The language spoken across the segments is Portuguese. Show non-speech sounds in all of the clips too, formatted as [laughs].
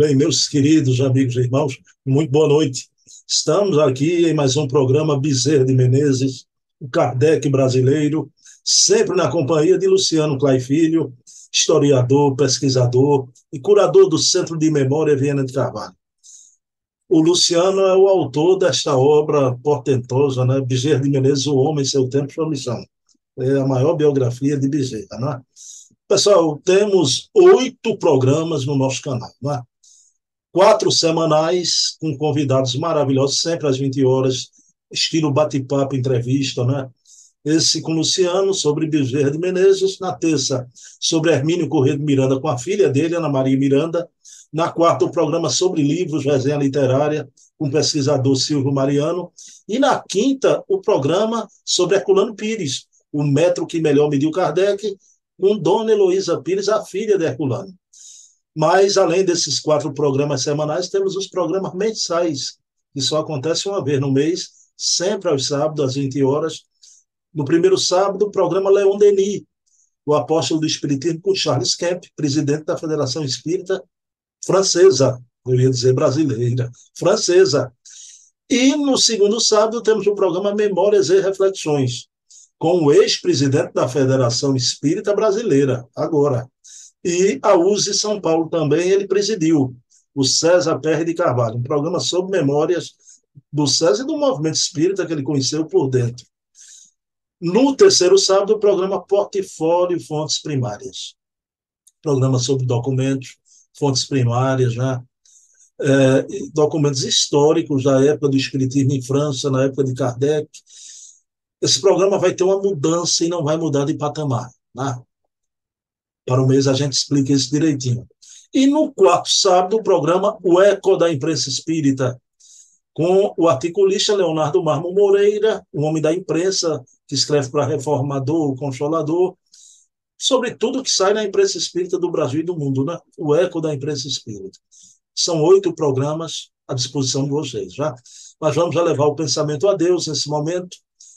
Bem, meus queridos amigos e irmãos, muito boa noite. Estamos aqui em mais um programa Bezerra de Menezes, o Kardec brasileiro, sempre na companhia de Luciano Clay Filho, historiador, pesquisador e curador do Centro de Memória Viana de Carvalho. O Luciano é o autor desta obra portentosa, né? Bezerra de Menezes, O Homem, Seu Tempo, Sua Missão. É a maior biografia de Bezerra, né? Pessoal, temos oito programas no nosso canal, né? Quatro semanais com convidados maravilhosos, sempre às 20 horas, estilo bate-papo, entrevista, né? Esse com Luciano, sobre Bezerra de Menezes. Na terça, sobre Hermínio Corrêa de Miranda, com a filha dele, Ana Maria Miranda. Na quarta, o programa sobre livros, resenha literária, com o pesquisador Silvio Mariano. E na quinta, o programa sobre Herculano Pires, o metro que melhor mediu Kardec, com Dona Heloísa Pires, a filha de Herculano. Mas, além desses quatro programas semanais, temos os programas mensais, que só acontece uma vez no mês, sempre aos sábados, às 20 horas. No primeiro sábado, o programa Leon Denis, o apóstolo do Espiritismo, com Charles Kemp, presidente da Federação Espírita Francesa, eu ia dizer brasileira, francesa. E no segundo sábado, temos o programa Memórias e Reflexões, com o ex-presidente da Federação Espírita Brasileira, agora, e a USE São Paulo também ele presidiu, o César Perry de Carvalho, um programa sobre memórias do César e do movimento espírita que ele conheceu por dentro. No terceiro sábado, o programa Portfólio Fontes Primárias. Programa sobre documentos, fontes primárias, né? É, documentos históricos da época do Espiritismo em França, na época de Kardec. Esse programa vai ter uma mudança e não vai mudar de patamar. Né? Para o mês a gente explica isso direitinho. E no quarto sábado, o programa O Eco da Imprensa Espírita, com o articulista Leonardo Marmo Moreira, um homem da imprensa que escreve para Reformador, Consolador, sobre tudo que sai na imprensa espírita do Brasil e do mundo, né? O Eco da Imprensa Espírita. São oito programas à disposição de vocês, já. Mas vamos levar o pensamento a Deus nesse momento,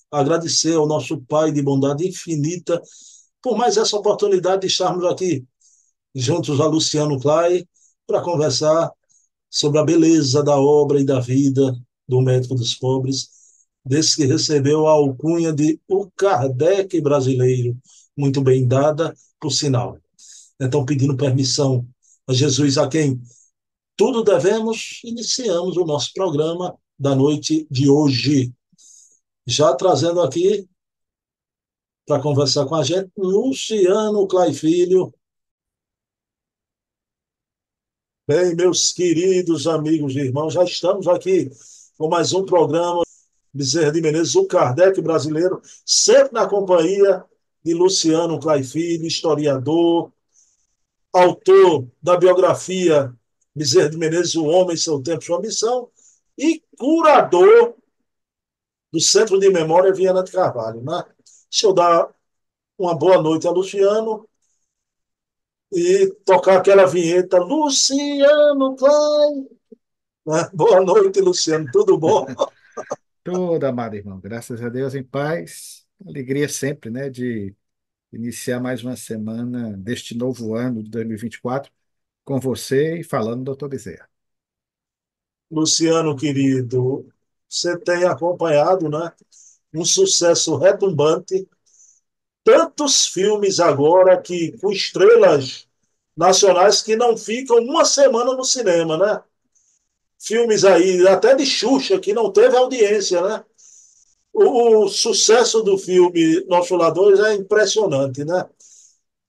agradecer ao nosso Pai de bondade infinita por mais essa oportunidade de estarmos aqui juntos a Luciano Clay para conversar sobre a beleza da obra e da vida do médico dos pobres, desse que recebeu a alcunha de o Kardec brasileiro, muito bem dada, por sinal. Então, pedindo permissão a Jesus, a quem tudo devemos, iniciamos o nosso programa da noite de hoje. Já trazendo aqui para conversar com a gente, Luciano Clay Filho. Bem, meus queridos amigos e irmãos, já estamos aqui com mais um programa Bezerra de Menezes, o Kardec brasileiro, sempre na companhia de Luciano Clay Filho, historiador, autor da biografia Bezerra de Menezes, O Homem, Seu Tempo, Sua Missão, e curador do Centro de Memória Viana de Carvalho. Né? Deixa eu dar uma boa noite a Luciano e tocar aquela vinheta Luciano Klein. Né? Boa noite, Luciano. Tudo bom? [laughs] Tudo, amado irmão. Graças a Deus, em paz. Alegria sempre, né, de iniciar mais uma semana deste novo ano de 2024 com você e falando, doutor Bezerra. Luciano, querido, você tem acompanhado, né? Um sucesso retumbante. Tantos filmes agora que com estrelas nacionais que não ficam uma semana no cinema, né? Filmes aí, até de Xuxa, que não teve audiência, né? O, o sucesso do filme Nosso Lador é impressionante, né?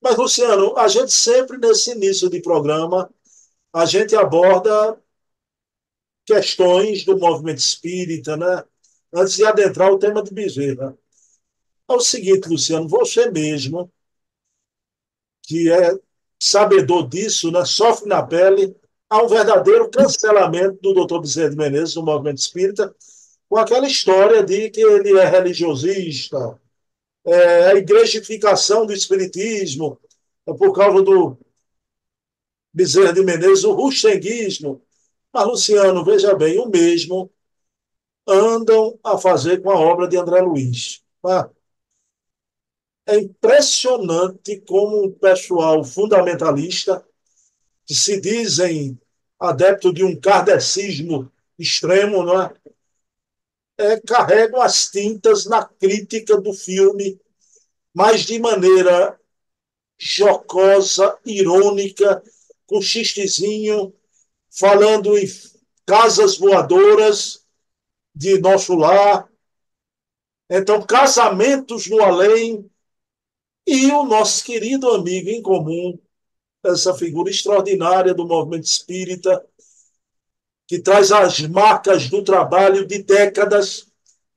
Mas, Luciano, a gente sempre, nesse início de programa, a gente aborda questões do movimento espírita, né? Antes de adentrar o tema de Bezerra. É o seguinte, Luciano, você mesmo, que é sabedor disso, né, sofre na pele, há um verdadeiro cancelamento do doutor Bezerra de Menezes no movimento espírita, com aquela história de que ele é religiosista, é, a igrejificação do espiritismo, é por causa do Bezerra de Menezes, o ruxenguismo. Mas, Luciano, veja bem, o mesmo andam a fazer com a obra de André Luiz. Tá? É impressionante como um pessoal fundamentalista, que se dizem adepto de um kardecismo extremo, não é? é, carregam as tintas na crítica do filme, mas de maneira jocosa, irônica, com xistezinho, falando em casas voadoras de nosso lar. Então, casamentos no além. E o nosso querido amigo em comum, essa figura extraordinária do movimento espírita, que traz as marcas do trabalho de décadas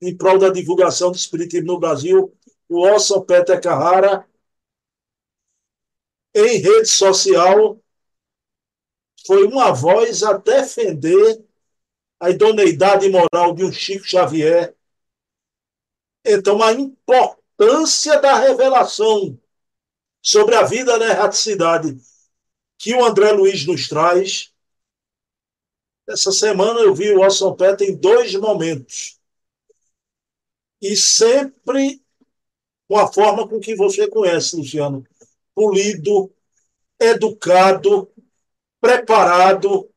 em prol da divulgação do espiritismo no Brasil, o Orson Peter Carrara, em rede social, foi uma voz a defender a idoneidade moral de um Chico Xavier. Então, a importância da revelação sobre a vida na erraticidade que o André Luiz nos traz essa semana eu vi o Orson Pet em dois momentos. E sempre com a forma com que você conhece, Luciano. Polido, educado, preparado.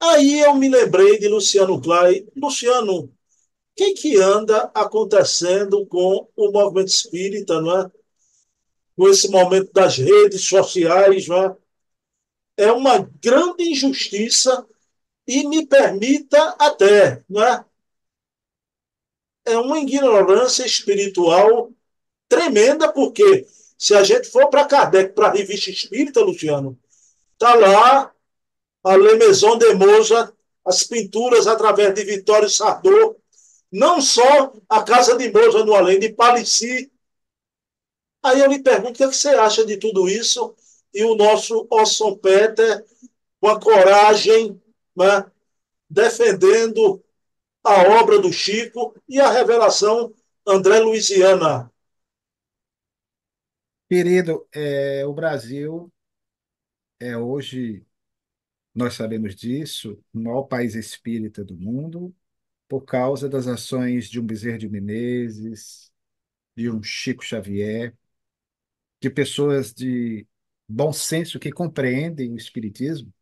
Aí eu me lembrei de Luciano Clay. Luciano, o que, que anda acontecendo com o movimento espírita, não é? Com esse momento das redes sociais, não é? é uma grande injustiça e me permita até, não é? É uma ignorância espiritual tremenda, porque se a gente for para Kardec, para a revista espírita, Luciano, está lá a Le Maison de Moja, as pinturas através de Vitório Sardô, não só a Casa de Moja no além, de Palissy. Aí eu lhe pergunto, o que, é que você acha de tudo isso? e o nosso Orson Peter, com a coragem, né, defendendo a obra do Chico e a revelação André Luiziana. Querido, é, o Brasil é hoje, nós sabemos disso, o maior país espírita do mundo, por causa das ações de um Bezerra de Menezes, de um Chico Xavier, de pessoas de bom senso que compreendem o Espiritismo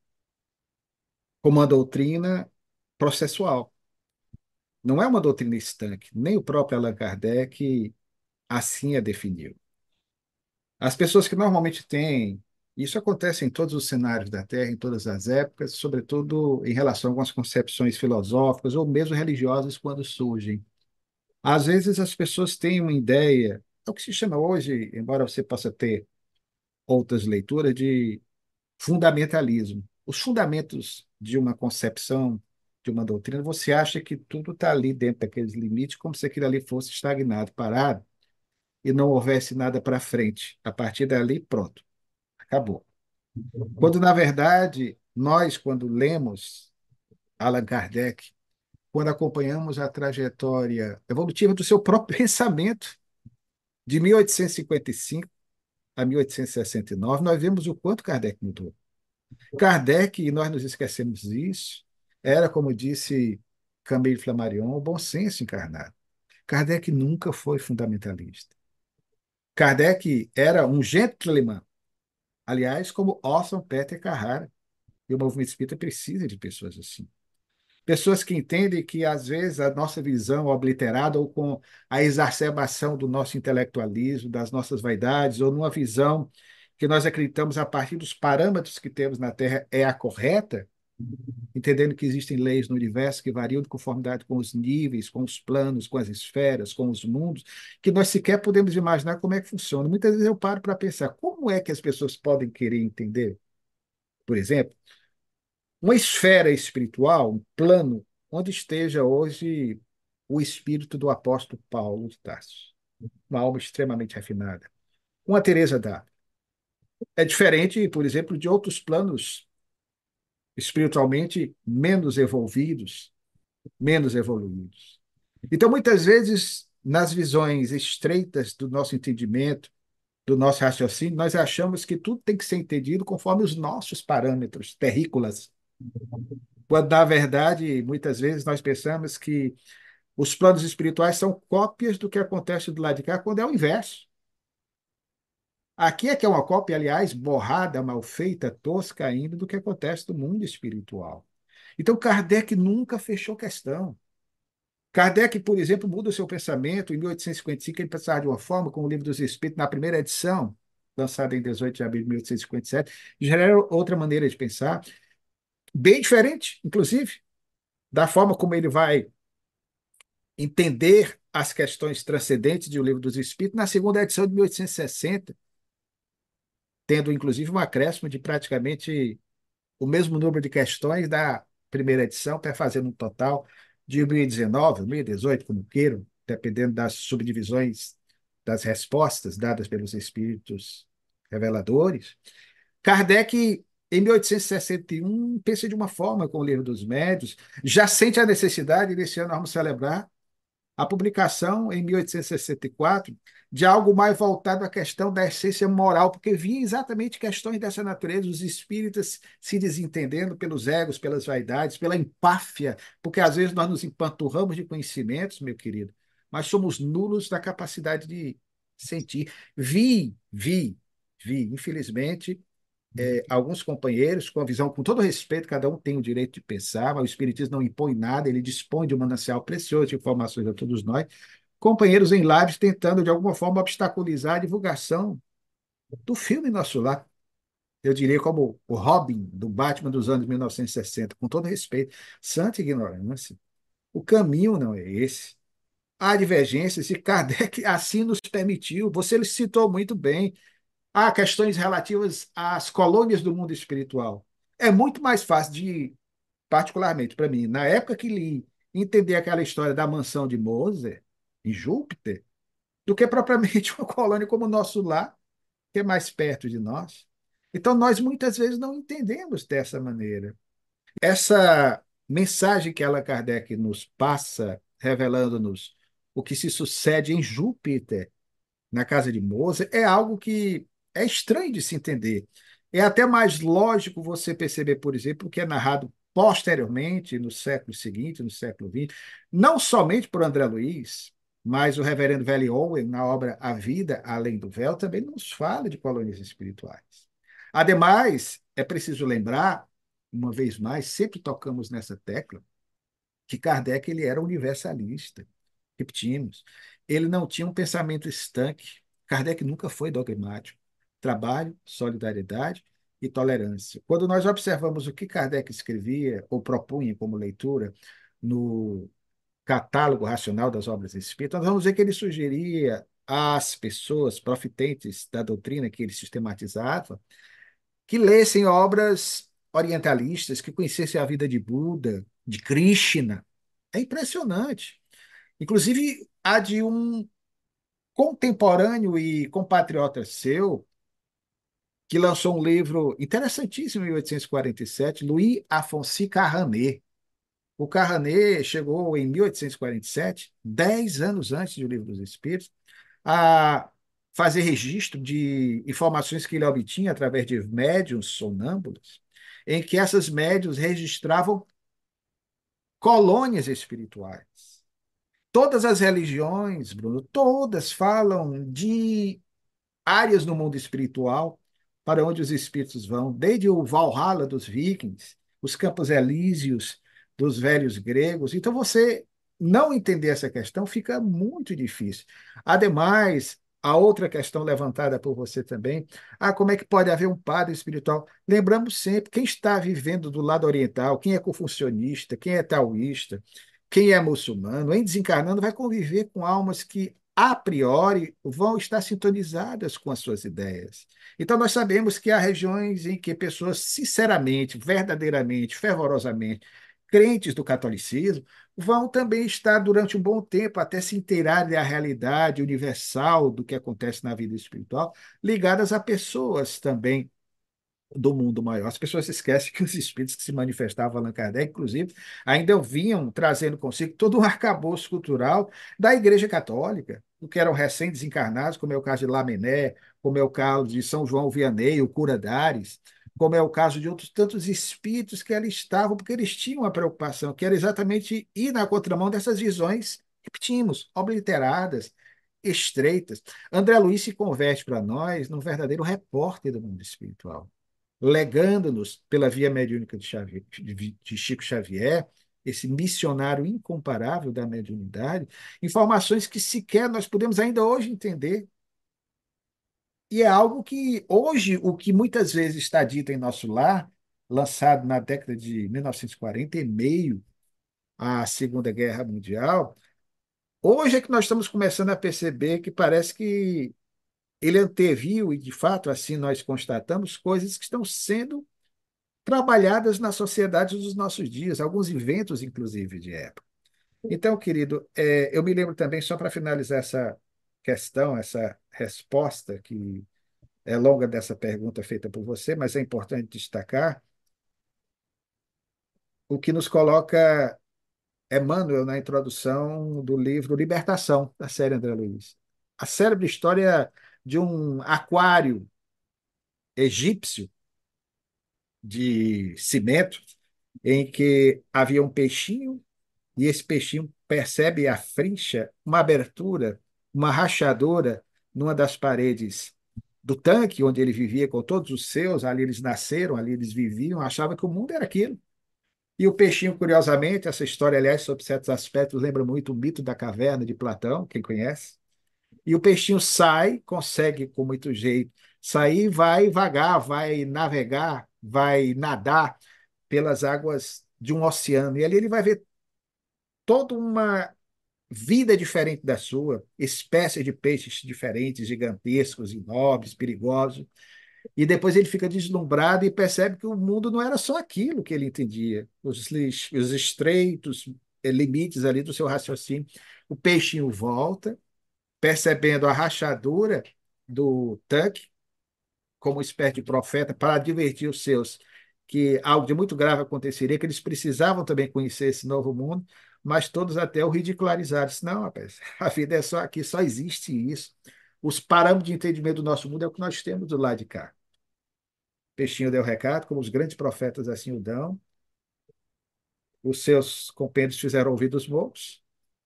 como uma doutrina processual. Não é uma doutrina estanque, nem o próprio Allan Kardec assim a definiu. As pessoas que normalmente têm, isso acontece em todos os cenários da Terra, em todas as épocas, sobretudo em relação com as concepções filosóficas ou mesmo religiosas quando surgem. Às vezes as pessoas têm uma ideia, é o que se chama hoje, embora você possa ter outras leituras de fundamentalismo. Os fundamentos de uma concepção, de uma doutrina, você acha que tudo está ali dentro daqueles limites, como se aquilo ali fosse estagnado, parado, e não houvesse nada para frente. A partir dali, pronto, acabou. Quando, na verdade, nós, quando lemos Allan Kardec, quando acompanhamos a trajetória evolutiva do seu próprio [laughs] pensamento, de 1855 a 1869, nós vemos o quanto Kardec mudou. Kardec, e nós nos esquecemos disso, era, como disse Camille Flammarion, o bom senso encarnado. Kardec nunca foi fundamentalista. Kardec era um gentleman, aliás, como Orson Peter Carrara. E o movimento espírita precisa de pessoas assim. Pessoas que entendem que, às vezes, a nossa visão obliterada ou com a exacerbação do nosso intelectualismo, das nossas vaidades, ou numa visão que nós acreditamos a partir dos parâmetros que temos na Terra é a correta, entendendo que existem leis no universo que variam de conformidade com os níveis, com os planos, com as esferas, com os mundos, que nós sequer podemos imaginar como é que funciona. Muitas vezes eu paro para pensar como é que as pessoas podem querer entender. Por exemplo, uma esfera espiritual, um plano, onde esteja hoje o espírito do apóstolo Paulo de Tarso, uma alma extremamente refinada. Uma Teresa d'Ávila. É diferente, por exemplo, de outros planos espiritualmente menos evolvidos, menos evoluídos. Então, muitas vezes, nas visões estreitas do nosso entendimento, do nosso raciocínio, nós achamos que tudo tem que ser entendido conforme os nossos parâmetros terrícolas quando, na verdade, muitas vezes nós pensamos que os planos espirituais são cópias do que acontece do lado de cá, quando é o inverso. Aqui é que é uma cópia, aliás, borrada, mal feita, tosca ainda do que acontece no mundo espiritual. Então, Kardec nunca fechou questão. Kardec, por exemplo, muda o seu pensamento. Em 1855, ele pensava de uma forma, com o Livro dos Espíritos, na primeira edição, lançada em 18 de abril de 1857, já era outra maneira de pensar, bem diferente, inclusive, da forma como ele vai entender as questões transcendentes de O Livro dos Espíritos, na segunda edição de 1860, tendo inclusive um acréscimo de praticamente o mesmo número de questões da primeira edição, para fazer um total de 2019, 2018, como queiram, dependendo das subdivisões das respostas dadas pelos espíritos reveladores. Kardec, em 1861, pensa de uma forma com o livro dos médios, já sente a necessidade, desse ano vamos celebrar, a publicação, em 1864, de algo mais voltado à questão da essência moral, porque vinha exatamente questões dessa natureza, os espíritas se desentendendo pelos egos, pelas vaidades, pela empáfia, porque às vezes nós nos empanturramos de conhecimentos, meu querido, mas somos nulos da capacidade de sentir. Vi, vi, vi, infelizmente, é, alguns companheiros com a visão, com todo respeito, cada um tem o direito de pensar, mas o Espiritismo não impõe nada, ele dispõe de um manancial precioso de informações a todos nós. Companheiros em lives tentando, de alguma forma, obstaculizar a divulgação do filme Nosso Lar. Eu diria como o Robin do Batman dos anos 1960, com todo respeito. Santa ignorância. O caminho não é esse. Há divergências e Kardec assim nos permitiu. Você citou muito bem Há questões relativas às colônias do mundo espiritual. É muito mais fácil de, particularmente para mim, na época que li, entender aquela história da mansão de Moser, em Júpiter, do que propriamente [laughs] uma colônia como o nosso lar, que é mais perto de nós. Então, nós muitas vezes não entendemos dessa maneira. Essa mensagem que Allan Kardec nos passa, revelando-nos o que se sucede em Júpiter, na casa de Moser, é algo que é estranho de se entender. É até mais lógico você perceber, por exemplo, que é narrado posteriormente, no século seguinte, no século XX, não somente por André Luiz, mas o reverendo Valley Owen, na obra A Vida Além do Véu, também nos fala de colônias espirituais. Ademais, é preciso lembrar, uma vez mais, sempre tocamos nessa tecla, que Kardec ele era universalista. Repetimos, ele não tinha um pensamento estanque. Kardec nunca foi dogmático trabalho, solidariedade e tolerância. Quando nós observamos o que Kardec escrevia ou propunha como leitura no catálogo racional das obras espíritas, nós vamos ver que ele sugeria às pessoas profitentes da doutrina que ele sistematizava que lessem obras orientalistas, que conhecessem a vida de Buda, de Krishna. É impressionante. Inclusive, a de um contemporâneo e compatriota seu, que lançou um livro interessantíssimo em 1847, Louis Afonso Carranet. O Carranet chegou em 1847, dez anos antes do Livro dos Espíritos, a fazer registro de informações que ele obtinha através de médiums sonâmbulos, em que essas médiums registravam colônias espirituais. Todas as religiões, Bruno, todas falam de áreas no mundo espiritual para onde os espíritos vão, desde o Valhalla dos vikings, os campos elíseos dos velhos gregos. Então, você não entender essa questão fica muito difícil. Ademais, a outra questão levantada por você também, ah, como é que pode haver um padre espiritual? Lembramos sempre, quem está vivendo do lado oriental, quem é confucionista, quem é taoísta, quem é muçulmano, em desencarnando, vai conviver com almas que a priori, vão estar sintonizadas com as suas ideias. Então, nós sabemos que há regiões em que pessoas, sinceramente, verdadeiramente, fervorosamente, crentes do catolicismo, vão também estar durante um bom tempo até se inteirarem da realidade universal do que acontece na vida espiritual, ligadas a pessoas também do mundo maior. As pessoas esquecem que os espíritos que se manifestavam Allan Kardec, inclusive, ainda vinham trazendo consigo todo um arcabouço cultural da Igreja Católica, que eram recém-desencarnados, como é o caso de Lamené, como é o caso de São João Vianney, o Cura Dares, como é o caso de outros tantos espíritos que ali estavam, porque eles tinham uma preocupação, que era exatamente ir na contramão dessas visões, repetimos, obliteradas, estreitas. André Luiz se converte para nós num verdadeiro repórter do mundo espiritual, legando-nos, pela via mediúnica de, Xavier, de Chico Xavier, esse missionário incomparável da mediunidade, informações que sequer nós podemos ainda hoje entender. E é algo que hoje, o que muitas vezes está dito em nosso lar, lançado na década de 1940, em meio Segunda Guerra Mundial, hoje é que nós estamos começando a perceber que parece que ele anteviu, e de fato assim nós constatamos, coisas que estão sendo trabalhadas na sociedade dos nossos dias, alguns inventos, inclusive, de época. Então, querido, é, eu me lembro também, só para finalizar essa questão, essa resposta, que é longa dessa pergunta feita por você, mas é importante destacar, o que nos coloca Emmanuel na introdução do livro Libertação, da série André Luiz. A célebre história de um aquário egípcio de cimento, em que havia um peixinho, e esse peixinho percebe a frincha, uma abertura, uma rachadura numa das paredes do tanque onde ele vivia com todos os seus, ali eles nasceram, ali eles viviam, achava que o mundo era aquilo. E o peixinho, curiosamente, essa história, aliás, sobre certos aspectos, lembra muito o mito da caverna de Platão, quem conhece. E o peixinho sai, consegue com muito jeito sair, vai vagar, vai navegar, vai nadar pelas águas de um oceano. E ali ele vai ver toda uma vida diferente da sua, espécies de peixes diferentes, gigantescos, enormes, perigosos. E depois ele fica deslumbrado e percebe que o mundo não era só aquilo que ele entendia, os, os estreitos eh, limites ali do seu raciocínio. O peixinho volta, percebendo a rachadura do tanque, como espécie de profeta, para advertir os seus que algo de muito grave aconteceria, que eles precisavam também conhecer esse novo mundo, mas todos até o ridicularizaram. Não, rapaz, [laughs] a vida é só aqui, só existe isso. Os parâmetros de entendimento do nosso mundo é o que nós temos do lado de cá. Peixinho deu recado, como os grandes profetas assim o dão. Os seus compêndios fizeram ouvidos bons,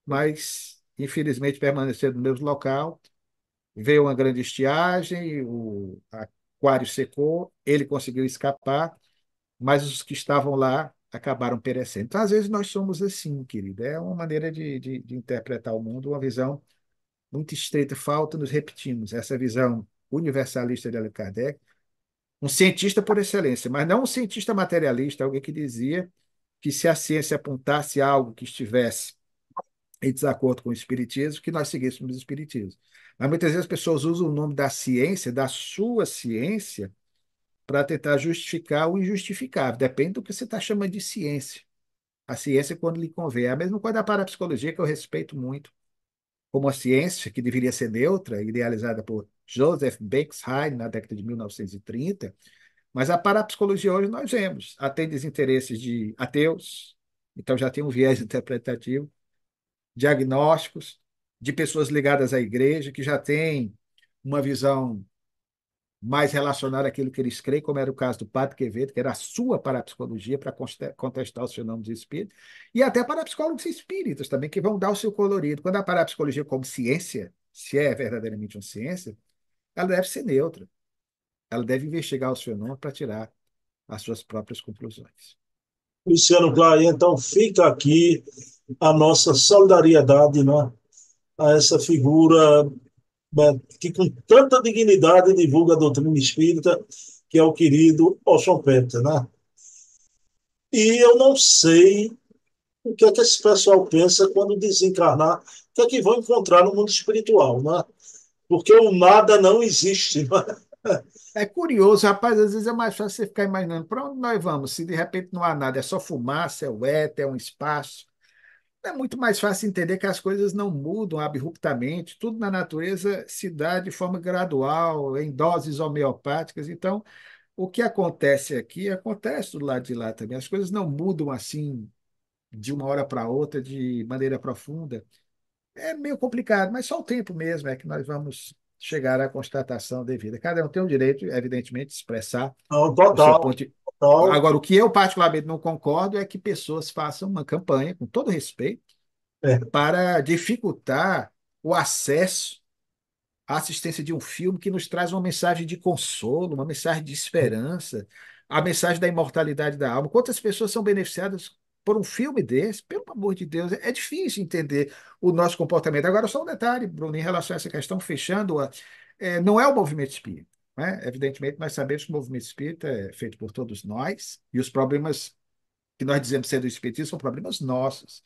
mas infelizmente permaneceram no mesmo local. Veio uma grande estiagem, o, aquário secou, ele conseguiu escapar, mas os que estavam lá acabaram perecendo. Então, às vezes, nós somos assim, querido. É uma maneira de, de, de interpretar o mundo, uma visão muito estreita. Falta, nos repetimos, essa visão universalista de Allan Kardec, um cientista por excelência, mas não um cientista materialista, alguém que dizia que se a ciência apontasse algo que estivesse em desacordo com o espiritismo, que nós seguíssemos o espiritismo. Mas muitas vezes as pessoas usam o nome da ciência, da sua ciência, para tentar justificar o injustificável. Depende do que você está chamando de ciência. A ciência, quando lhe convém. É a mesma coisa da parapsicologia, que eu respeito muito, como a ciência, que deveria ser neutra, idealizada por Joseph Bexheim na década de 1930. Mas a parapsicologia hoje nós vemos, atende os interesses de ateus, então já tem um viés [laughs] interpretativo, diagnósticos, de pessoas ligadas à igreja, que já têm uma visão mais relacionada àquilo que eles creem, como era o caso do Padre Quevedo, que era a sua parapsicologia para contestar os fenômenos espíritos, e até parapsicólogos espíritas também, que vão dar o seu colorido. Quando a parapsicologia como ciência, se é verdadeiramente uma ciência, ela deve ser neutra. Ela deve investigar os fenômenos para tirar as suas próprias conclusões. Luciano Clay, então fica aqui a nossa solidariedade né, a essa figura né, que com tanta dignidade divulga a doutrina espírita, que é o querido Oshon Peter, né? E eu não sei o que é que esse pessoal pensa quando desencarnar, o que é que vão encontrar no mundo espiritual, né? Porque o nada não existe, né? É curioso, rapaz, às vezes é mais fácil você ficar imaginando para onde nós vamos, se de repente não há nada, é só fumaça, é o éter, é um espaço é muito mais fácil entender que as coisas não mudam abruptamente, tudo na natureza se dá de forma gradual, em doses homeopáticas. Então, o que acontece aqui acontece do lado de lá também. As coisas não mudam assim de uma hora para outra, de maneira profunda. É meio complicado, mas só o tempo mesmo é que nós vamos chegar à constatação devida. Cada um tem o direito, evidentemente, de expressar não, total, o de, então, Agora, o que eu particularmente não concordo é que pessoas façam uma campanha, com todo respeito, é. para dificultar o acesso a assistência de um filme que nos traz uma mensagem de consolo, uma mensagem de esperança, a mensagem da imortalidade da alma. Quantas pessoas são beneficiadas por um filme desse? Pelo amor de Deus, é difícil entender o nosso comportamento. Agora, só um detalhe, Bruno, em relação a essa questão, fechando-a, é, não é o movimento espírita. Né? Evidentemente, nós sabemos que o movimento espírita é feito por todos nós e os problemas que nós dizemos ser do espiritismo são problemas nossos.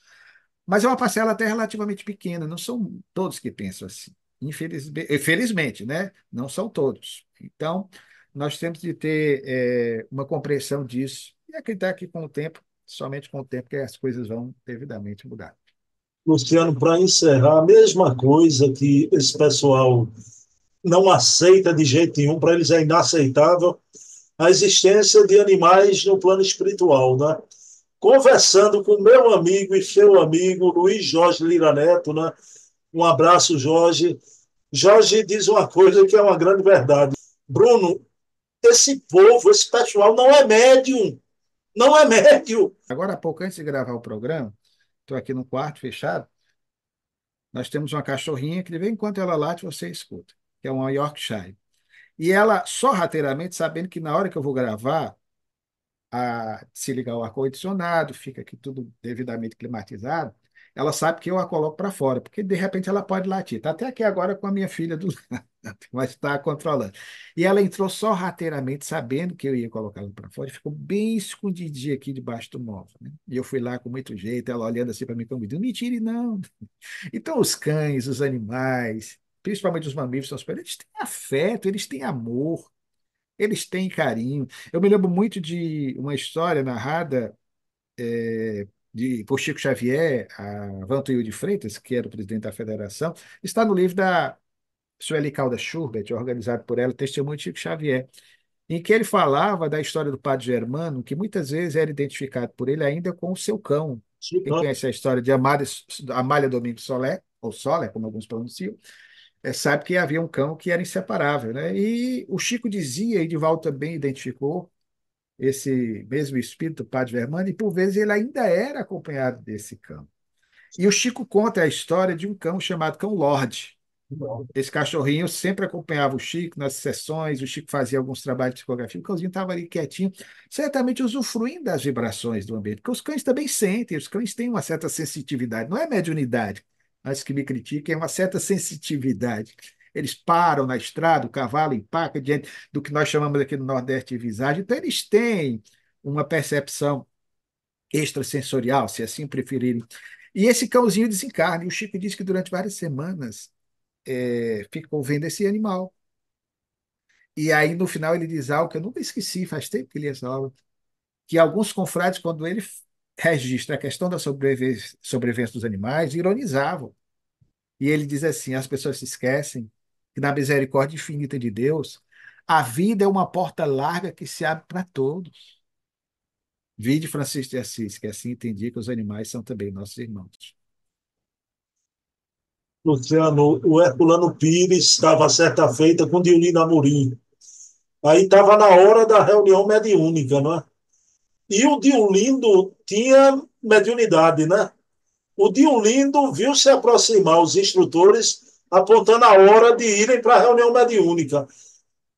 Mas é uma parcela até relativamente pequena, não são todos que pensam assim. Infelizmente, felizmente, né? Não são todos. Então, nós temos de ter é, uma compreensão disso e acreditar que com o tempo, somente com o tempo, que as coisas vão devidamente mudar. Luciano, para encerrar, a mesma coisa que esse pessoal não aceita de jeito nenhum, para eles é inaceitável a existência de animais no plano espiritual, né? Conversando com meu amigo e seu amigo Luiz Jorge Lira Neto, né? Um abraço, Jorge. Jorge diz uma coisa que é uma grande verdade. Bruno, esse povo, esse pessoal não é médium. Não é médium. Agora há pouco, antes de gravar o programa, estou aqui no quarto fechado, nós temos uma cachorrinha que de vez em quando ela late, você escuta, que é uma Yorkshire. E ela, sorrateiramente, sabendo que na hora que eu vou gravar, a, se ligar o ar-condicionado, fica aqui tudo devidamente climatizado, ela sabe que eu a coloco para fora, porque de repente ela pode latir. Está até aqui agora com a minha filha do lado, [laughs] mas está controlando. E ela entrou só rateiramente, sabendo que eu ia colocá-la para fora, e ficou bem escondidinha aqui debaixo do móvel. Né? E eu fui lá com muito jeito, ela olhando assim para mim, como me tire não. [laughs] Então os cães, os animais, principalmente os mamíferos, eles têm afeto, eles têm amor, eles têm carinho. Eu me lembro muito de uma história narrada é, de, por Chico Xavier, a Vantuil de Freitas, que era o presidente da federação, está no livro da Sueli Calda Schurbet, organizado por ela, Testemunho de Chico Xavier, em que ele falava da história do padre Germano, que muitas vezes era identificado por ele ainda com o seu cão. Quem conhece a história de Amália, Amália Domingos Solé, ou Solé, como alguns pronunciam, é, sabe que havia um cão que era inseparável. Né? E o Chico dizia, e Divaldo também identificou, esse mesmo espírito, Padre Vermano, e por vezes ele ainda era acompanhado desse cão. E o Chico conta a história de um cão chamado Cão Lorde. Esse cachorrinho sempre acompanhava o Chico nas sessões, o Chico fazia alguns trabalhos de psicografia, o cãozinho estava ali quietinho, certamente usufruindo das vibrações do ambiente, porque os cães também sentem, os cães têm uma certa sensitividade, não é mediunidade, mas que me critiquem, é uma certa sensitividade. Eles param na estrada, o cavalo empaca diante do que nós chamamos aqui no Nordeste de visagem. Então, eles têm uma percepção extrasensorial, se assim preferirem. E esse cãozinho desencarna. E o Chico disse que durante várias semanas é, ficou vendo esse animal. E aí, no final, ele diz algo que eu nunca esqueci, faz tempo que li essa obra, que alguns confrades, quando ele registra a questão da sobrevivência, dos animais, ironizavam. E ele diz assim: as pessoas se esquecem que na misericórdia infinita de Deus, a vida é uma porta larga que se abre para todos. Vide Francisco de Assis, que assim entendi que os animais são também nossos irmãos. Luciano, o Herculano Pires estava certa feita com Dionino Amorim. Aí estava na hora da reunião mediúnica, não é? E o Diolindo tinha mediunidade, né? O Diolindo viu se aproximar os instrutores apontando a hora de irem para a reunião mediúnica.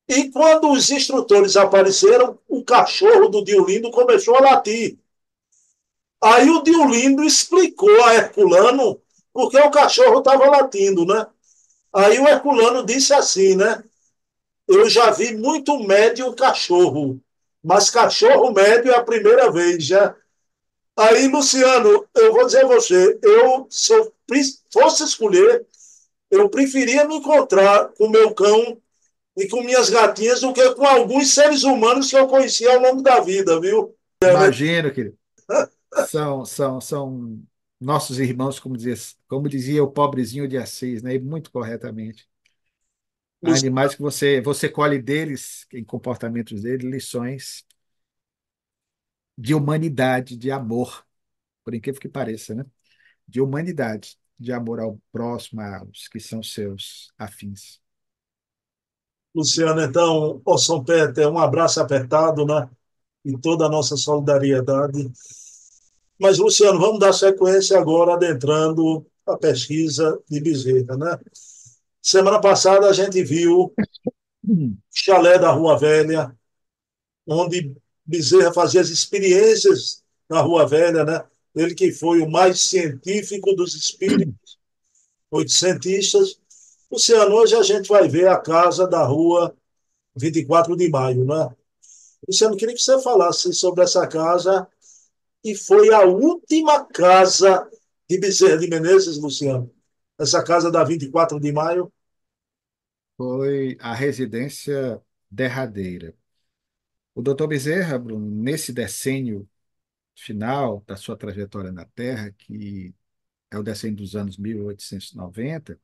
E quando os instrutores apareceram, o cachorro do Diolindo começou a latir. Aí o Diolindo explicou a Herculano porque o cachorro estava latindo, né? Aí o Herculano disse assim, né? Eu já vi muito médio cachorro, mas cachorro médio é a primeira vez, já. Aí, Luciano, eu vou dizer a você, eu, se eu fosse escolher, eu preferia me encontrar com meu cão e com minhas gatinhas do que com alguns seres humanos que eu conheci ao longo da vida, viu? Imagino, querido. São, são, são nossos irmãos, como dizia, como dizia o pobrezinho de Assis, né? E muito corretamente. Animais que você, você colhe deles, em comportamentos deles, lições de humanidade, de amor, por incrível que pareça, né? De humanidade de amor ao próximo, aos que são seus afins. Luciano, então, ó São Peter, um abraço apertado, né? E toda a nossa solidariedade. Mas, Luciano, vamos dar sequência agora adentrando a pesquisa de Bezerra, né? Semana passada a gente viu chalé da Rua Velha, onde Bezerra fazia as experiências na Rua Velha, né? Ele que foi o mais científico dos espíritos oitocentistas. Luciano, hoje a gente vai ver a casa da Rua 24 de Maio, né? Luciano, queria que você falasse sobre essa casa, e foi a última casa de Bezerra de Menezes, Luciano. Essa casa da 24 de Maio. Foi a residência derradeira. O doutor Bezerra, Bruno, nesse decênio final da sua trajetória na Terra, que é o decênio dos anos 1890,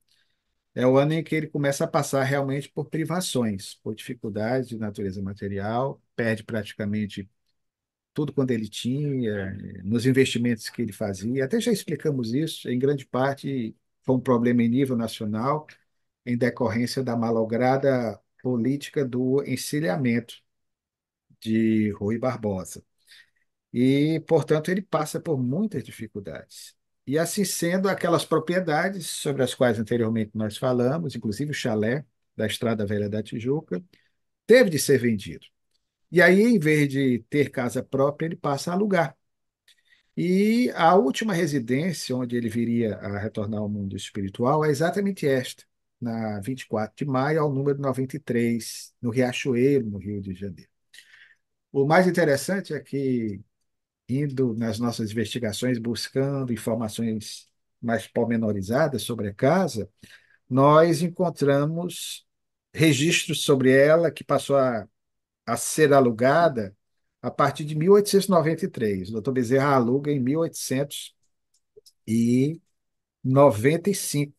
é o ano em que ele começa a passar realmente por privações, por dificuldades de natureza material, perde praticamente tudo quanto ele tinha, nos investimentos que ele fazia. Até já explicamos isso, em grande parte foi um problema em nível nacional, em decorrência da malograda política do encilhamento de Rui Barbosa. E, portanto, ele passa por muitas dificuldades. E assim sendo, aquelas propriedades sobre as quais anteriormente nós falamos, inclusive o chalé da Estrada Velha da Tijuca, teve de ser vendido. E aí, em vez de ter casa própria, ele passa a alugar. E a última residência onde ele viria a retornar ao mundo espiritual é exatamente esta, na 24 de maio, ao número 93, no Riachuelo, no Rio de Janeiro. O mais interessante é que indo nas nossas investigações, buscando informações mais pormenorizadas sobre a casa, nós encontramos registros sobre ela que passou a, a ser alugada a partir de 1893. O doutor Bezerra aluga em 1895,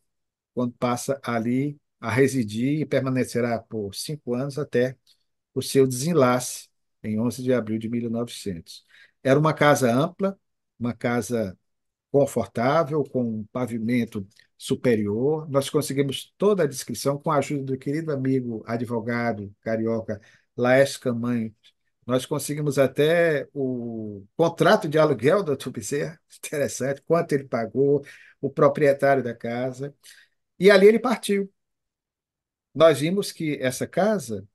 quando passa ali a residir e permanecerá por cinco anos até o seu desenlace, em 11 de abril de 1900. Era uma casa ampla, uma casa confortável, com um pavimento superior. Nós conseguimos toda a descrição com a ajuda do querido amigo advogado carioca Laércio Camanho. Nós conseguimos até o contrato de aluguel do Bezerra, [laughs] interessante, quanto ele pagou, o proprietário da casa. E ali ele partiu. Nós vimos que essa casa,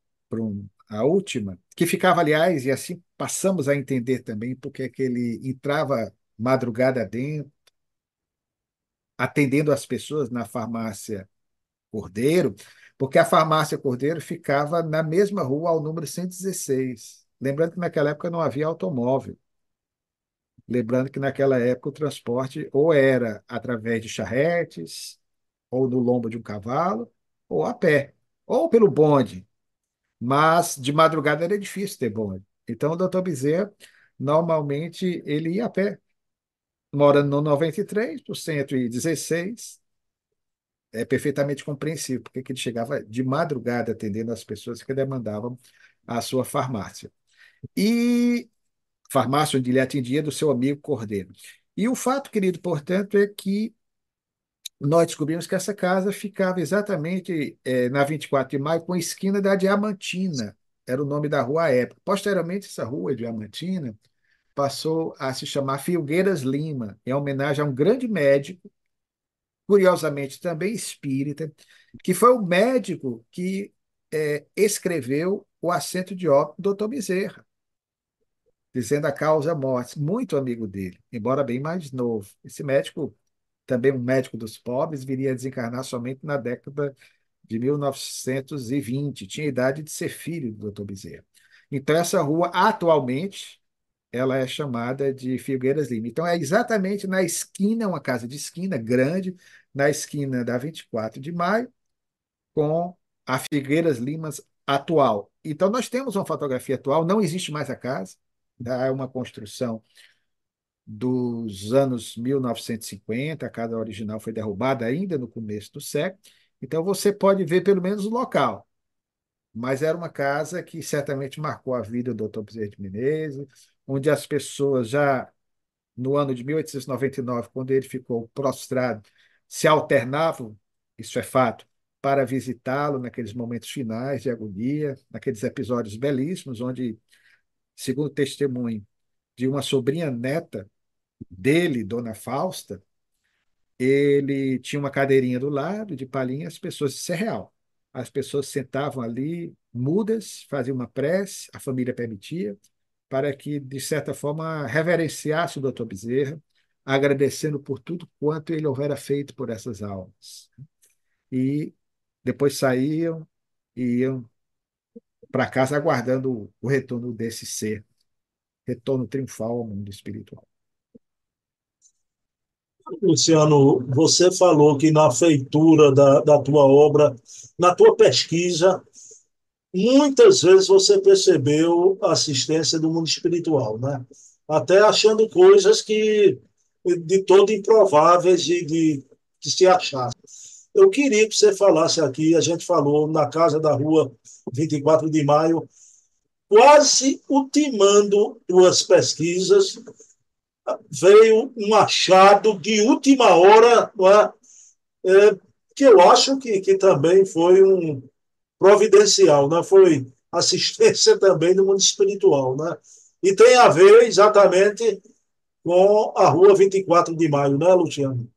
a última, que ficava, aliás, e assim passamos a entender também porque é que ele entrava madrugada dentro, atendendo as pessoas na farmácia Cordeiro, porque a farmácia Cordeiro ficava na mesma rua ao número 116. Lembrando que naquela época não havia automóvel. Lembrando que naquela época o transporte ou era através de charretes, ou no lombo de um cavalo, ou a pé, ou pelo bonde. Mas de madrugada era difícil ter bonde. Então, o doutor Bezerra, normalmente, ele ia a pé, morando no 93, no 116, é perfeitamente compreensível, porque ele chegava de madrugada atendendo as pessoas que demandavam a sua farmácia. E farmácia onde ele atendia do seu amigo Cordeiro. E o fato, querido, portanto, é que nós descobrimos que essa casa ficava exatamente é, na 24 de maio, com a esquina da Diamantina, era o nome da rua à época. Posteriormente, essa rua Diamantina passou a se chamar Filgueiras Lima, em homenagem a um grande médico, curiosamente também espírita, que foi o médico que é, escreveu o assento de óbito do Dr. Bezerra, dizendo a causa morte, muito amigo dele, embora bem mais novo. Esse médico, também um médico dos pobres, viria a desencarnar somente na década de 1920, tinha idade de ser filho do Dr. Bezerra. Então, essa rua, atualmente, ela é chamada de Figueiras Lima. Então, é exatamente na esquina, uma casa de esquina grande, na esquina da 24 de maio, com a Figueiras Limas atual. Então, nós temos uma fotografia atual, não existe mais a casa, tá? é uma construção dos anos 1950, a casa original foi derrubada ainda no começo do século, então você pode ver pelo menos o local. Mas era uma casa que certamente marcou a vida do Dr. Bezerra de Menezes, onde as pessoas já no ano de 1899, quando ele ficou prostrado, se alternavam, isso é fato, para visitá-lo naqueles momentos finais de agonia, naqueles episódios belíssimos, onde, segundo testemunho de uma sobrinha neta dele, Dona Fausta, ele tinha uma cadeirinha do lado, de palhinha, as pessoas, isso é real. As pessoas sentavam ali, mudas, faziam uma prece, a família permitia, para que, de certa forma, reverenciasse o doutor Bezerra, agradecendo por tudo quanto ele houvera feito por essas almas. E depois saíam e iam para casa aguardando o retorno desse ser, retorno triunfal ao mundo espiritual. Luciano, você falou que na feitura da, da tua obra, na tua pesquisa, muitas vezes você percebeu a assistência do mundo espiritual, né? Até achando coisas que de todo improváveis de, de, de se achar. Eu queria que você falasse aqui, a gente falou na Casa da Rua 24 de Maio, quase ultimando duas pesquisas, veio um achado de última hora, é? É, que eu acho que, que também foi um providencial, né? foi assistência [laughs] também do mundo espiritual. Né? E tem a ver exatamente com a Rua 24 de Maio, né, Luciano?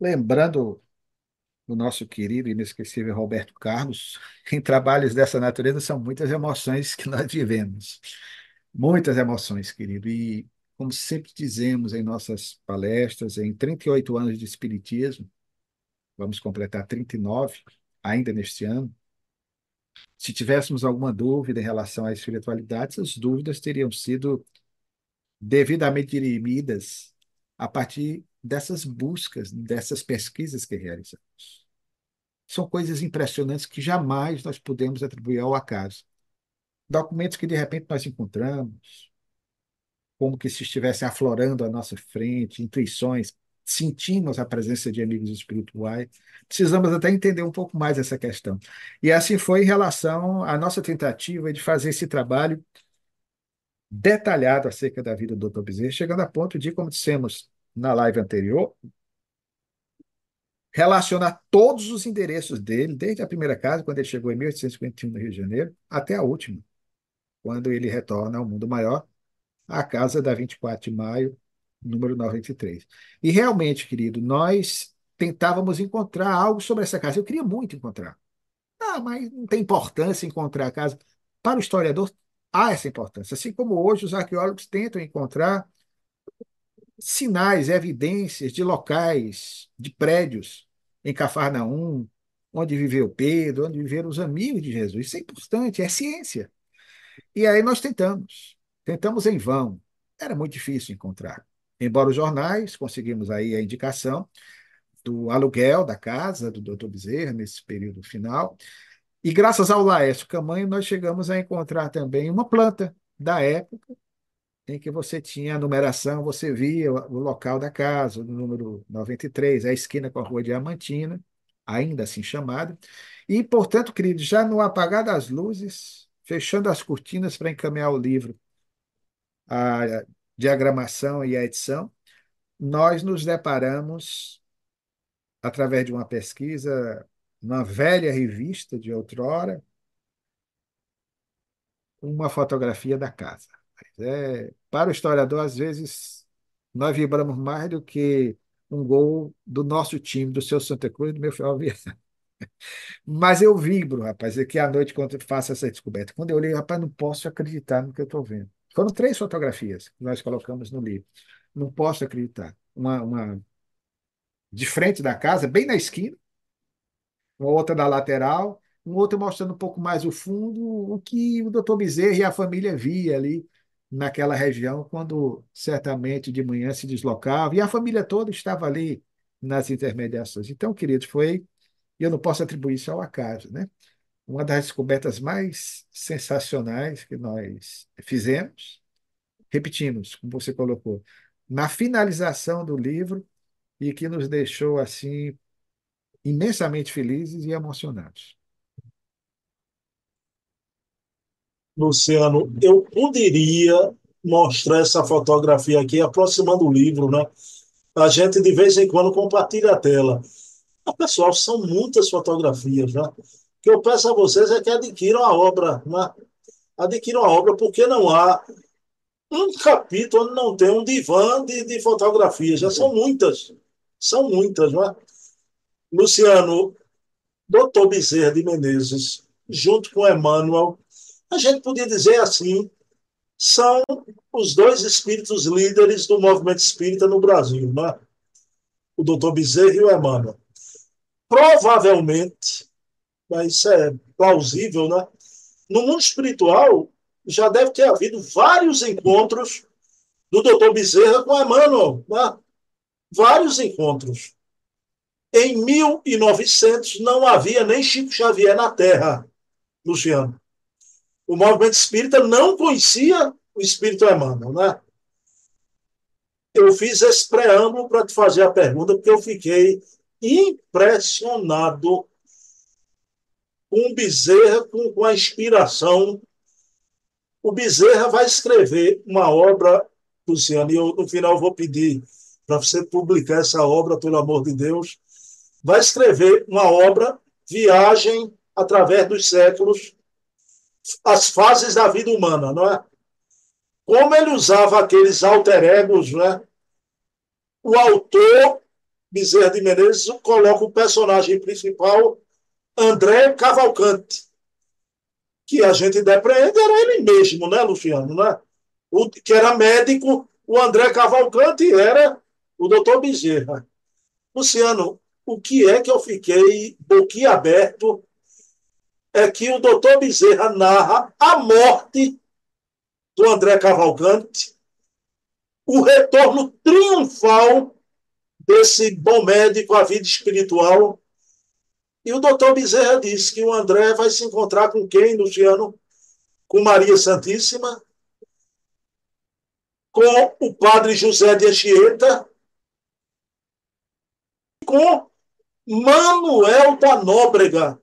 Lembrando o nosso querido e inesquecível Roberto Carlos, em trabalhos dessa natureza são muitas emoções que nós vivemos. Muitas emoções, querido. E, como sempre dizemos em nossas palestras, em 38 anos de Espiritismo, vamos completar 39 ainda neste ano, se tivéssemos alguma dúvida em relação à espiritualidade, essas dúvidas teriam sido devidamente dirimidas a partir dessas buscas, dessas pesquisas que realizamos. São coisas impressionantes que jamais nós podemos atribuir ao acaso. Documentos que de repente nós encontramos, como que se estivessem aflorando à nossa frente, intuições, sentimos a presença de amigos espirituais. Precisamos até entender um pouco mais essa questão. E assim foi em relação à nossa tentativa de fazer esse trabalho detalhado acerca da vida do Dr. Bezerra, chegando a ponto de, como dissemos na live anterior, relacionar todos os endereços dele, desde a primeira casa, quando ele chegou em 1851 no Rio de Janeiro, até a última, quando ele retorna ao mundo maior, a casa da 24 de maio, número 93. E realmente, querido, nós tentávamos encontrar algo sobre essa casa. Eu queria muito encontrar. Ah, mas não tem importância encontrar a casa. Para o historiador, há essa importância. Assim como hoje os arqueólogos tentam encontrar sinais, evidências de locais, de prédios em Cafarnaum, onde viveu Pedro, onde viveram os amigos de Jesus. Isso é importante, é ciência. E aí nós tentamos. Tentamos em vão. Era muito difícil encontrar. Embora os jornais, conseguimos aí a indicação do aluguel da casa do Dr. Bezerra nesse período final. E graças ao Laércio Camanho, nós chegamos a encontrar também uma planta da época, em que você tinha a numeração, você via o local da casa, o número 93, a esquina com a Rua Diamantina, ainda assim chamada. E, portanto, querido, já no apagar das luzes, fechando as cortinas para encaminhar o livro, a diagramação e a edição, nós nos deparamos, através de uma pesquisa, numa velha revista de outrora, uma fotografia da casa. É, para o historiador, às vezes, nós vibramos mais do que um gol do nosso time, do seu Santa Cruz, do meu Ferroviário. [laughs] Mas eu vibro, rapaz, aqui à noite, quando eu faço essa descoberta. Quando eu olhei, rapaz, não posso acreditar no que eu estou vendo. Foram três fotografias que nós colocamos no livro. Não posso acreditar. Uma, uma de frente da casa, bem na esquina, uma outra na lateral, uma outra mostrando um pouco mais o fundo, o que o doutor Bezerra e a família via ali naquela região, quando certamente de manhã se deslocava, e a família toda estava ali nas intermediações. Então, queridos, foi, eu não posso atribuir isso ao acaso, né? Uma das descobertas mais sensacionais que nós fizemos, repetimos, como você colocou, na finalização do livro, e que nos deixou assim imensamente felizes e emocionados. Luciano, eu poderia mostrar essa fotografia aqui, aproximando o livro, né? A gente de vez em quando compartilha a tela. Ah, pessoal, são muitas fotografias, né? Que eu peço a vocês é que adquiram a obra, né? Adquiram a obra, porque não há um capítulo onde não tem um divã de, de fotografias, já são muitas. São muitas, não é? Luciano, doutor Bezerra de Menezes, junto com Emmanuel, a gente podia dizer assim, são os dois espíritos líderes do movimento espírita no Brasil, não é? o doutor Bezerra e o Emmanuel. Provavelmente, mas isso é plausível, né? No mundo espiritual, já deve ter havido vários encontros do doutor Bezerra com Emmanuel, né? vários encontros. Em 1900 não havia nem Chico Xavier na Terra, Luciano. O movimento espírita não conhecia o espírito Emmanuel, né? Eu fiz esse preâmbulo para te fazer a pergunta, porque eu fiquei impressionado o Bezerra, com, com a inspiração. O Bezerra vai escrever uma obra, Luciano, e eu, no final vou pedir para você publicar essa obra, pelo amor de Deus. Vai escrever uma obra, Viagem através dos séculos, as fases da vida humana, não é? Como ele usava aqueles alter egos, né? o autor, Bezerra de Menezes, coloca o personagem principal, André Cavalcante, que a gente depreende era ele mesmo, né, Luciano? Né? O, que era médico, o André Cavalcante era o doutor Bezerra. Luciano, o que é que eu fiquei boquiaberto é que o doutor Bezerra narra a morte do André Cavalcante, o retorno triunfal desse bom médico à vida espiritual. E o doutor Bezerra disse que o André vai se encontrar com quem, Luciano? Com Maria Santíssima, com o padre José de Anchieta, com Manuel da Nóbrega,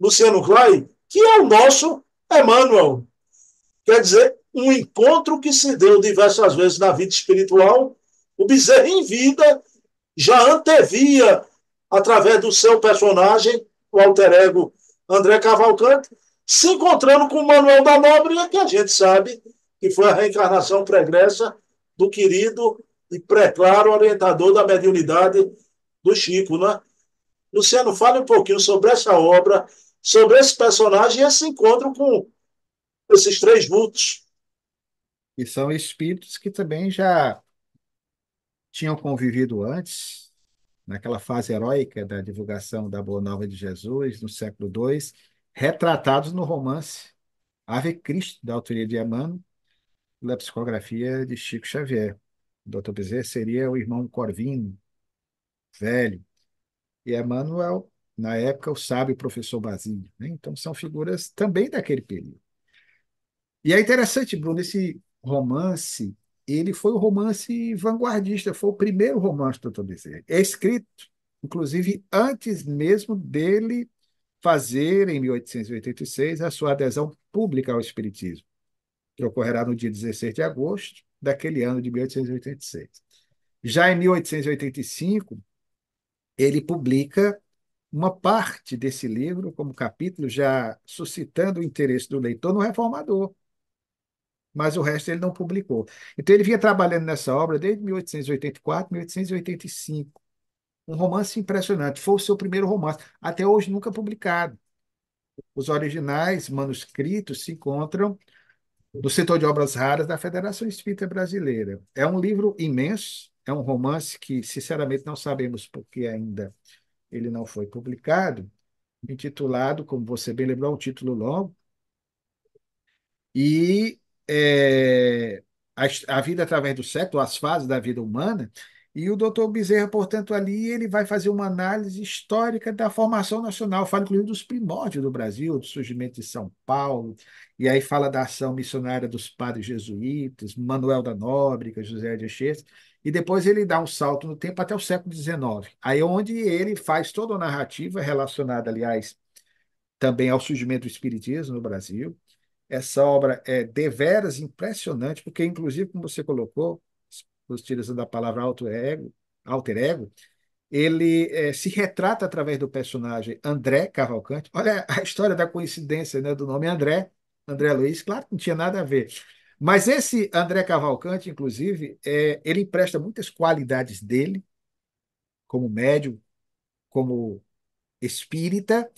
Luciano Clay, que é o nosso Emmanuel. Quer dizer, um encontro que se deu diversas vezes na vida espiritual. O Bezerra, em vida, já antevia, através do seu personagem, o alter ego André Cavalcante, se encontrando com o Manuel da Nóbrega, que a gente sabe que foi a reencarnação pregressa do querido e pré-claro orientador da mediunidade do Chico, né? Luciano, fale um pouquinho sobre essa obra, sobre esse personagem e esse encontro com esses três vultos. E são espíritos que também já tinham convivido antes, naquela fase heróica da divulgação da Boa Nova de Jesus, no século II, retratados no romance Ave Cristo, da autoria de Emmanuel, pela psicografia de Chico Xavier. O Dr. Bezerra seria o irmão Corvino, velho, e Emmanuel, na época, o sábio professor Basílio. Né? Então, são figuras também daquele período. E é interessante, Bruno, esse romance, ele foi o romance vanguardista, foi o primeiro romance do Dr. Bezerra. É escrito, inclusive, antes mesmo dele fazer, em 1886, a sua adesão pública ao Espiritismo, que ocorrerá no dia 16 de agosto daquele ano de 1886. Já em 1885, ele publica uma parte desse livro como capítulo, já suscitando o interesse do leitor no reformador mas o resto ele não publicou. Então ele vinha trabalhando nessa obra desde 1884, 1885. Um romance impressionante. Foi o seu primeiro romance, até hoje nunca publicado. Os originais manuscritos se encontram no setor de obras raras da Federação Espírita Brasileira. É um livro imenso, é um romance que, sinceramente, não sabemos por que ainda ele não foi publicado, intitulado, como você bem lembrou, um título longo, e é, a, a, vida através do século, as fases da vida humana, e o doutor Bezerra, portanto, ali ele vai fazer uma análise histórica da formação nacional, fala inclusive dos primórdios do Brasil, do surgimento de São Paulo, e aí fala da ação missionária dos padres jesuítas, Manuel da Nóbrega, José de Anchieta, e depois ele dá um salto no tempo até o século XIX, aí é onde ele faz toda a narrativa relacionada, aliás, também ao surgimento do espiritismo no Brasil, essa obra é deveras impressionante, porque, inclusive, como você colocou, utilizando a palavra alter ego, alter ego ele é, se retrata através do personagem André Cavalcante. Olha a história da coincidência né, do nome André, André Luiz, claro que não tinha nada a ver. Mas esse André Cavalcante, inclusive, é, ele empresta muitas qualidades dele como médium, como espírita,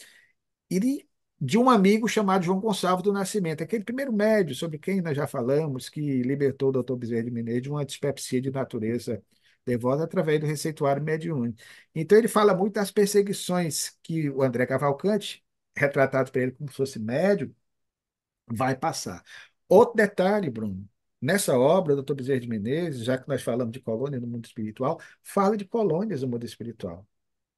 e de, um amigo chamado João Gonçalves do Nascimento, aquele primeiro médium sobre quem nós já falamos, que libertou o doutor Bezerra de Mineiro de uma dispepsia de natureza devota através do receituário mediúnico. Então, ele fala muito das perseguições que o André Cavalcante, retratado para ele como se fosse médium, vai passar. Outro detalhe, Bruno, nessa obra, o Dr. Bezerra de Menezes, já que nós falamos de colônia no mundo espiritual, fala de colônias no mundo espiritual.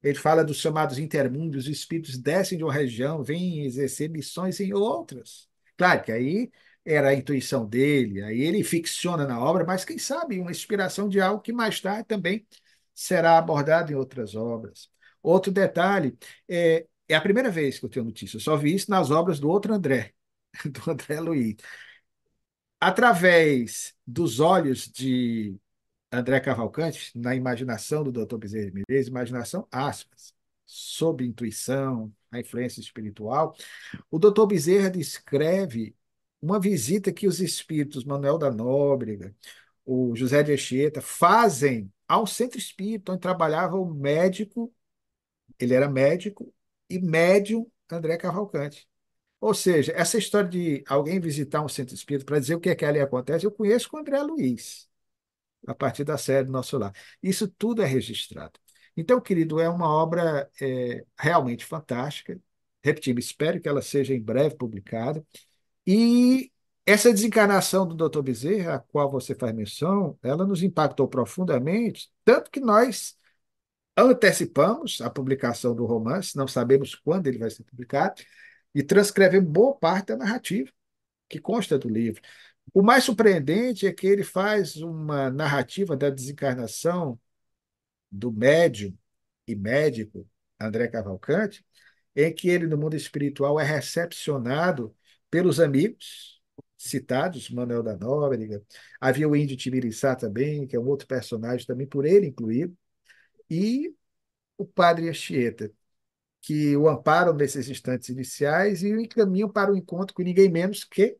Ele fala dos chamados intermundos, os espíritos descem de uma região, vêm exercer missões em outras. Claro que aí era a intuição dele, aí ele ficciona na obra, mas quem sabe uma inspiração de algo que mais tarde também será abordado em outras obras. Outro detalhe, é, é a primeira vez que eu tenho notícia, eu só vi isso nas obras do outro André, [laughs] do André Luiz. Através dos olhos de André Cavalcante, na imaginação do Dr. Bezerra de Menezes, imaginação aspas, sob intuição, a influência espiritual, o Dr. Bezerra descreve uma visita que os espíritos Manuel da Nóbrega, o José de Anchieta fazem ao centro espírita onde trabalhava o médico, ele era médico e médium André Cavalcante. Ou seja, essa história de alguém visitar um centro espírita para dizer o que é que ali acontece, eu conheço com o André Luiz, a partir da série Nosso Lar. Isso tudo é registrado. Então, querido, é uma obra é, realmente fantástica. Repetindo, espero que ela seja em breve publicada. E essa desencarnação do Dr. Bezerra, a qual você faz menção, ela nos impactou profundamente, tanto que nós antecipamos a publicação do romance, não sabemos quando ele vai ser publicado, e transcrevemos boa parte da narrativa que consta do livro. O mais surpreendente é que ele faz uma narrativa da desencarnação do médium e médico André Cavalcante, em que ele, no mundo espiritual, é recepcionado pelos amigos citados, Manuel da Nóbrega, havia o índio Tibiriçá também, que é um outro personagem também por ele incluído, e o padre Anchieta, que o amparam nesses instantes iniciais e o encaminham para o encontro com ninguém menos que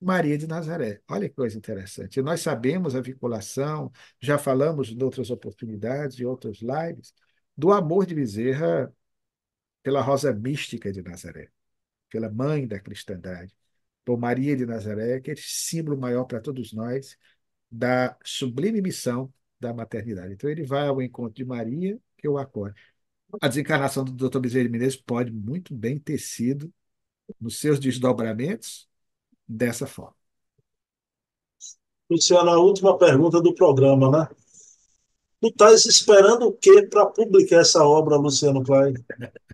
Maria de Nazaré. Olha que coisa interessante. nós sabemos a vinculação, já falamos em outras oportunidades, em outras lives, do amor de Bezerra pela rosa mística de Nazaré, pela mãe da cristandade, por Maria de Nazaré, que é símbolo maior para todos nós da sublime missão da maternidade. Então ele vai ao encontro de Maria, que o acolhe a desencarnação do Dr. Bezerra de Menezes pode muito bem ter sido, nos seus desdobramentos, dessa forma. Luciano, a última pergunta do programa, né? Tu estás esperando o quê para publicar essa obra, Luciano Klein? [laughs]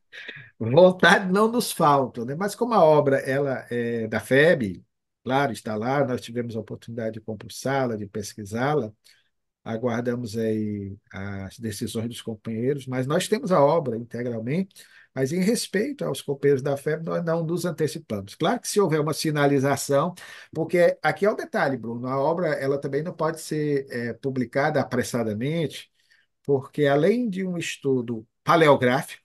Vontade não nos falta, né? Mas como a obra ela é da FEB, claro, está lá, nós tivemos a oportunidade de compulsá-la, de pesquisá-la, aguardamos aí as decisões dos companheiros, mas nós temos a obra integralmente, mas em respeito aos companheiros da FEB, nós não nos antecipamos. Claro que se houver uma sinalização, porque aqui é o detalhe, Bruno, a obra ela também não pode ser é, publicada apressadamente, porque além de um estudo paleográfico,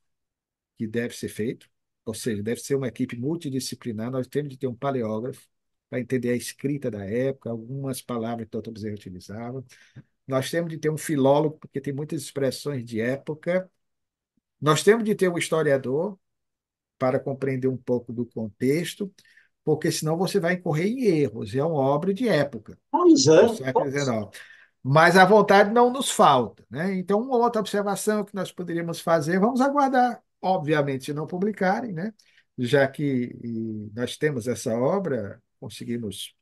que deve ser feito, ou seja, deve ser uma equipe multidisciplinar, nós temos de ter um paleógrafo, para entender a escrita da época, algumas palavras que doutor Bezerra utilizava. Nós temos de ter um filólogo, porque tem muitas expressões de época. Nós temos de ter um historiador para compreender um pouco do contexto, porque senão você vai incorrer em erros. É uma obra de época. Pois é. século XIX. Mas a vontade não nos falta. Né? Então, uma outra observação que nós poderíamos fazer, vamos aguardar, obviamente, se não publicarem, né? já que nós temos essa obra, conseguimos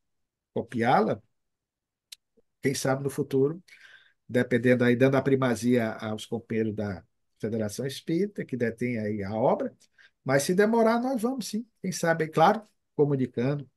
copiá-la, quem sabe no futuro, dependendo aí, dando a primazia aos companheiros da Federação Espírita, que detém aí a obra, mas se demorar, nós vamos sim, quem sabe, é claro, comunicando.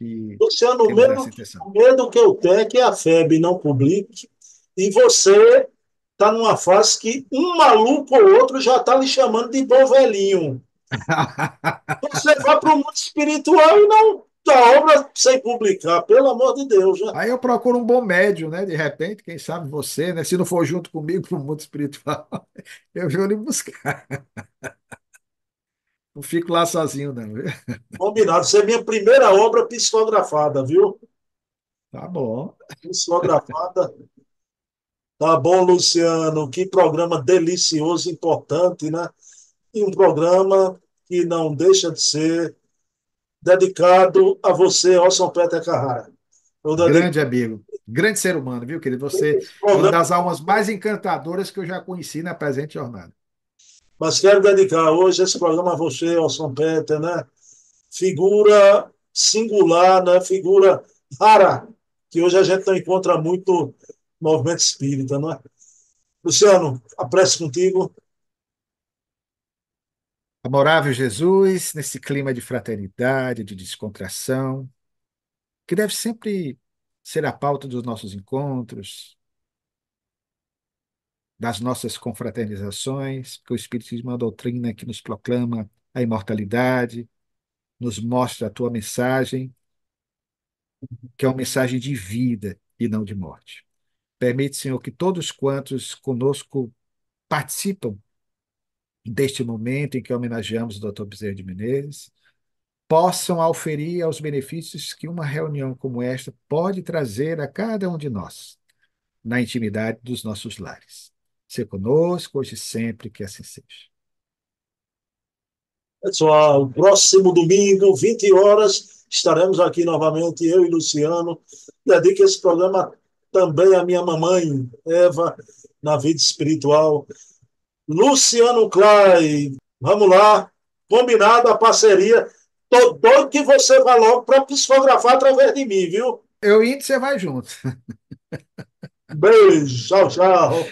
E Luciano, o medo, o medo que eu tenho é que a FEB não publique e você está numa fase que um maluco ou outro já está lhe chamando de bom velhinho. [laughs] você vai para o mundo espiritual e não da obra sem publicar, pelo amor de Deus. Já. Aí eu procuro um bom médio, né? De repente, quem sabe você, né? Se não for junto comigo para o mundo espiritual, [laughs] eu vou lhe buscar. [laughs] Não fico lá sozinho, não. Viu? Combinado. Isso é minha primeira obra psicografada, viu? Tá bom. Psicografada. Tá bom, Luciano. Que programa delicioso, importante, né? E um programa que não deixa de ser dedicado a você, Orson Peter Carrara. Grande amigo, grande ser humano, viu, querido? Você é uma das almas mais encantadoras que eu já conheci na presente jornada. Mas quero dedicar hoje esse programa a você, Orson Peter, né? Figura singular, né? Figura rara, que hoje a gente não encontra muito no movimento espírita, não é? Luciano, apreço contigo. Amorável Jesus, nesse clima de fraternidade, de descontração, que deve sempre ser a pauta dos nossos encontros, das nossas confraternizações, porque o Espiritismo é uma doutrina que nos proclama a imortalidade, nos mostra a tua mensagem, que é uma mensagem de vida e não de morte. Permite, Senhor, que todos quantos conosco participam deste momento em que homenageamos o Dr. Bezerra de Menezes, possam auferir aos benefícios que uma reunião como esta pode trazer a cada um de nós, na intimidade dos nossos lares. Ser conosco hoje e sempre, que assim seja. Pessoal, próximo domingo, 20 horas, estaremos aqui novamente, eu e Luciano. Dedico esse programa também à minha mamãe, Eva, na vida espiritual. Luciano Clay, vamos lá, combinado a parceria. Tô doido que você vá logo para psicografar através de mim, viu? Eu indo, você vai junto. Beijo, tchau, tchau.